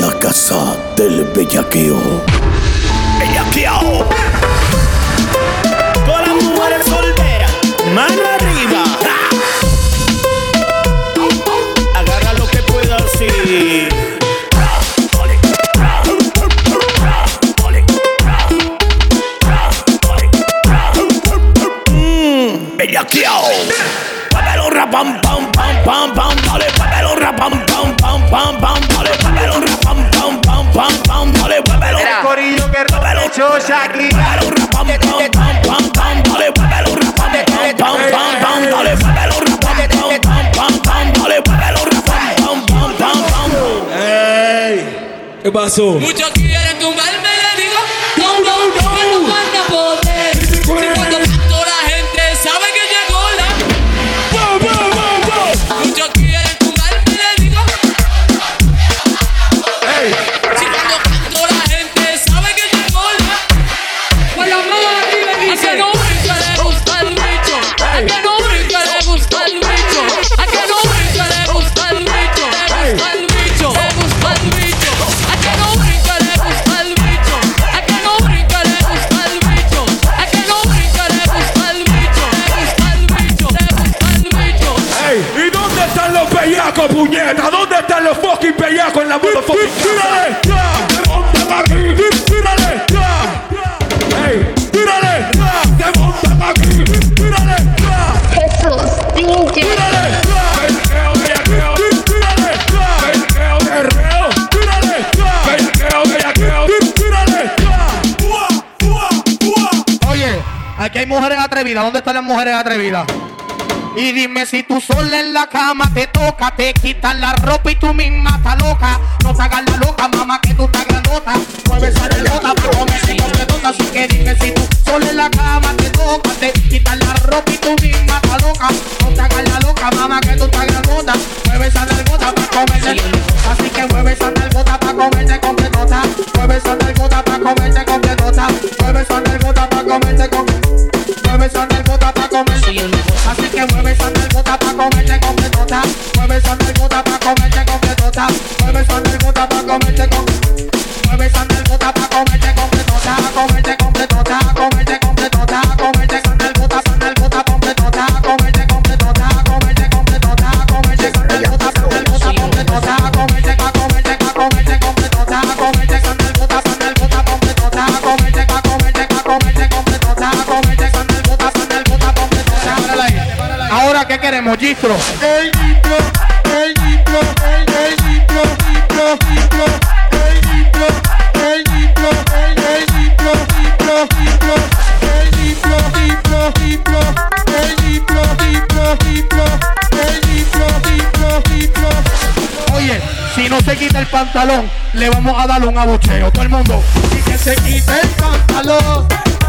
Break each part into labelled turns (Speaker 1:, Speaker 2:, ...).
Speaker 1: La casa del bellaqueo.
Speaker 2: Bellaqueado. Con las mujeres solteras, mano
Speaker 3: ¿Qué pasó?
Speaker 4: Quieren
Speaker 3: ¿Dónde están
Speaker 5: las mujeres atrevidas? Y dime si tú sola en la cama te toca, te quitas la ropa y tú misma estás loca. No te hagas la loca, mamá, que tú estás grandota. Mueve esa relota para comerse completota. Así que dime si tú sola en la cama te toca, te quitas la ropa y tú misma estás loca. No te hagas la loca, mamá, que tú estás grandota. Mueve esa nalgota pa' comerse completota Ahora, ¿qué queremos, Gistro? El Gistro, el Gistro, el Gistro, Gistro, Gistro, el Gistro, el Gistro, el Gistro, Gistro, Gistro, el Gistro, Gistro, Gistro, el Gistro, Gistro, Gistro, el Gistro, Gistro, Gistro. Oye, si no se quita el pantalón, le vamos a dar un abucheo. Todo el mundo. Y que se quite el pantalón.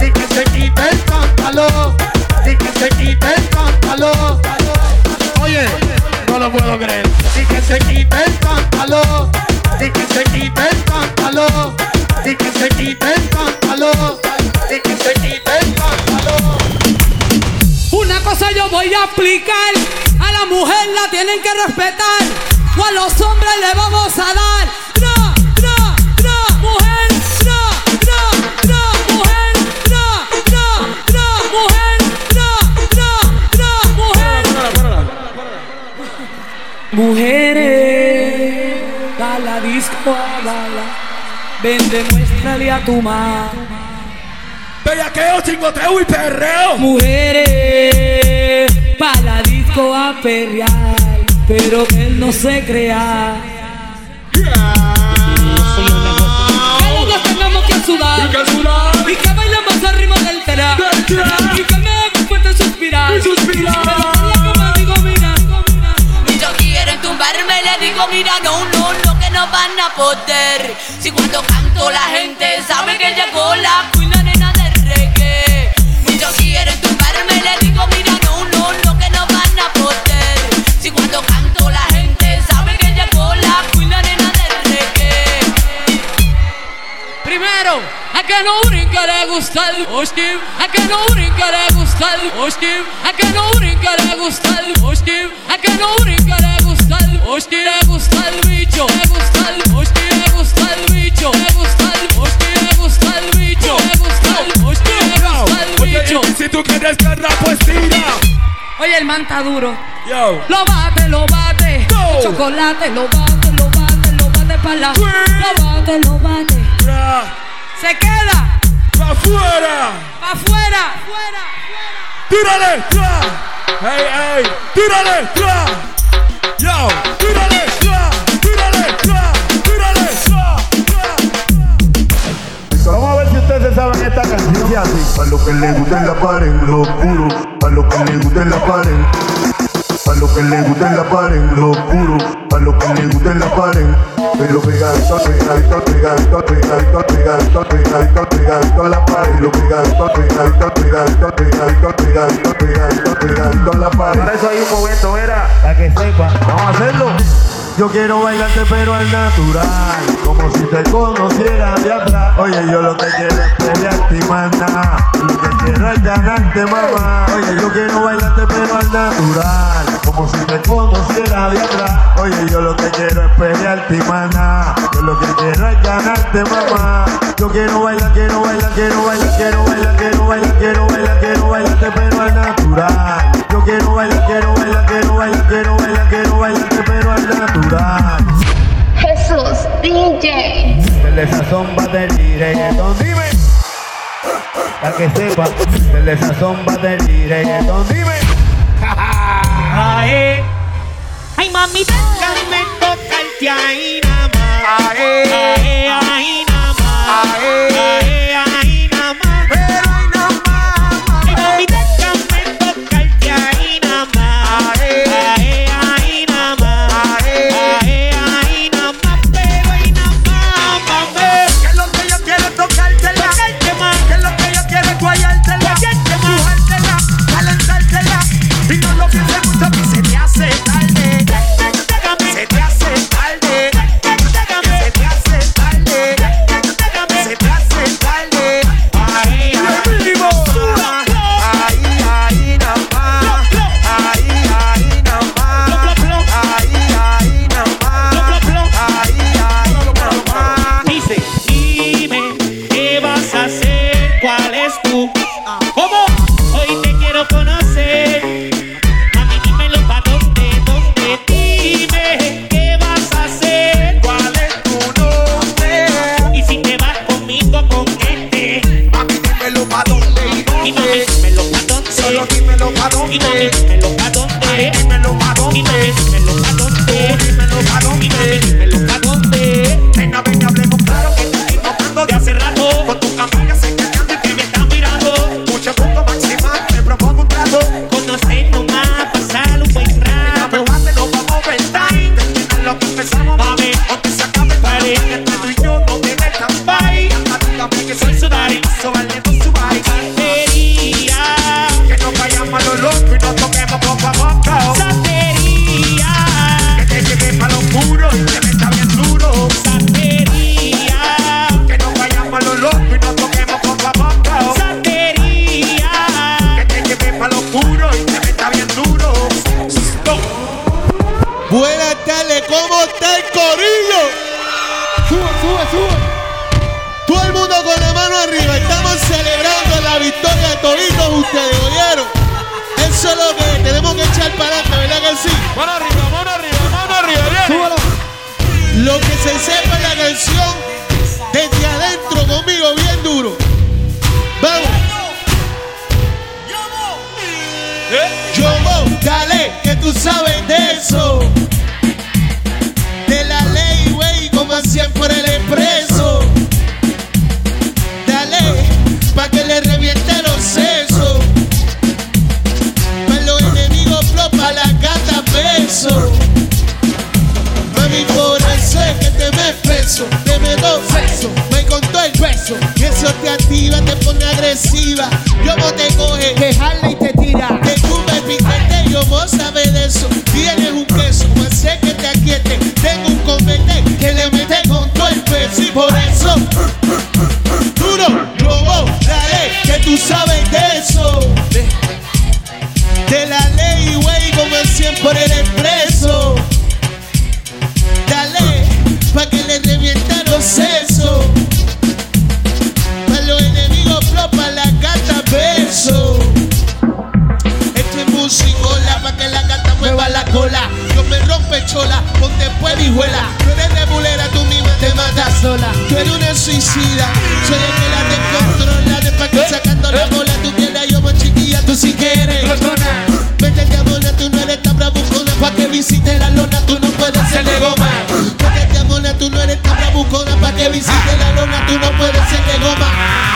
Speaker 5: Y que se quite el pantalón. Y que se quite el pantalón. Oye, no lo puedo creer. Y que se quite el. Y que se quite el. Y que se quite el. Y que se quite el.
Speaker 4: Una cosa yo voy a explicar, a la mujer la tienen que respetar, o a los hombres le vamos a dar. Mujeres, a la disco a bala, ven demuéstrale a tu mamá.
Speaker 3: Bellaqueo, chingoteo y perreo.
Speaker 4: Mujeres, pa' la disco a perrear, pero que él no se crea. Tengamos que sudar
Speaker 3: Y que sudar.
Speaker 4: y que
Speaker 6: poder. Si cuando canto la gente sabe que llegó la queen, la nena de reggae. Muchos quieren tumbarme, le digo, mira, no, no, no, que no van a poder. Si cuando canto la gente sabe que llegó la queen, la nena de reggae.
Speaker 4: Primero, a que no brinque le gusta el hostil, a que no brinque le gusta el hostil, a que no brinque le gusta el hostil, a que no brinque le gusta el Oski le gusta el bicho, le gusta el el man está duro.
Speaker 3: Yo.
Speaker 4: Lo bate, lo bate.
Speaker 3: Go.
Speaker 4: Chocolate, lo bate, lo bate, lo bate para la. Lo bate, lo bate. Se queda
Speaker 3: pa' afuera.
Speaker 4: pa' afuera.
Speaker 3: Tírale, tra. Hey, hey, tírale, tra. Yo, tírale,
Speaker 7: esta canción. Dice así.
Speaker 8: A lo que le gusta en la pared, lo oscuro. A lo que le gusta en la pared. A lo que le gusta en la pared, lo oscuro. A lo que le gusta en la pared. Pero pegadito, pegadito, pegadito, pegadito, pegadito, pegadito, pegadito a la pared. Lo pegadito, pegadito, pegadito, pegadito, pegadito, pegadito, pegadito a la pared.
Speaker 7: Para eso hay un momento, era, para que sepa. Vamos a hacerlo.
Speaker 8: Yo quiero bailarte pero al natural Como si te conociera de atrás. Oye, yo lo que quiero es pelearte y Lo que quiero es ganarte, mamá. Oye, yo quiero bailarte pero al natural Como si te conociera de atrás. Oye, yo lo que quiero es pelearte y Yo lo que quiero es ganarte, mamá. Yo quiero bailar, quiero bailar, quiero bailar, quiero bailar, quiero bailar, quiero bailar, quiero
Speaker 7: Del sazón batería y reggaetón, dime. Para que sepa, del sazón batería y reggaetón, dime.
Speaker 9: Ay, ay mami, déjame tocarte ahí nada más. Ay, ay, nada más. Nos toquemos poco a poco. Santería. Que te lleve pa' lo oscuro y te meta bien duro. Santería. Que no vayamos a lo loco y nos toquemos poco a poco. Santería. Que te lleve pa' lo oscuro y te meta bien duro.
Speaker 10: Buenas tardes, ¿cómo está el corillo? Sube, sube, sube. Todo el mundo con la mano arriba. Estamos celebrando la victoria de toditos ustedes,
Speaker 3: Mano arriba, mano arriba, mano arriba. Viene.
Speaker 10: Lo que se sepa en la canción, desde adentro conmigo, visite la lona, tú no puedes ser de goma. Vete diamona, tú no eres tan bravucona Pa' que visite la lona, tú no puedes ser de goma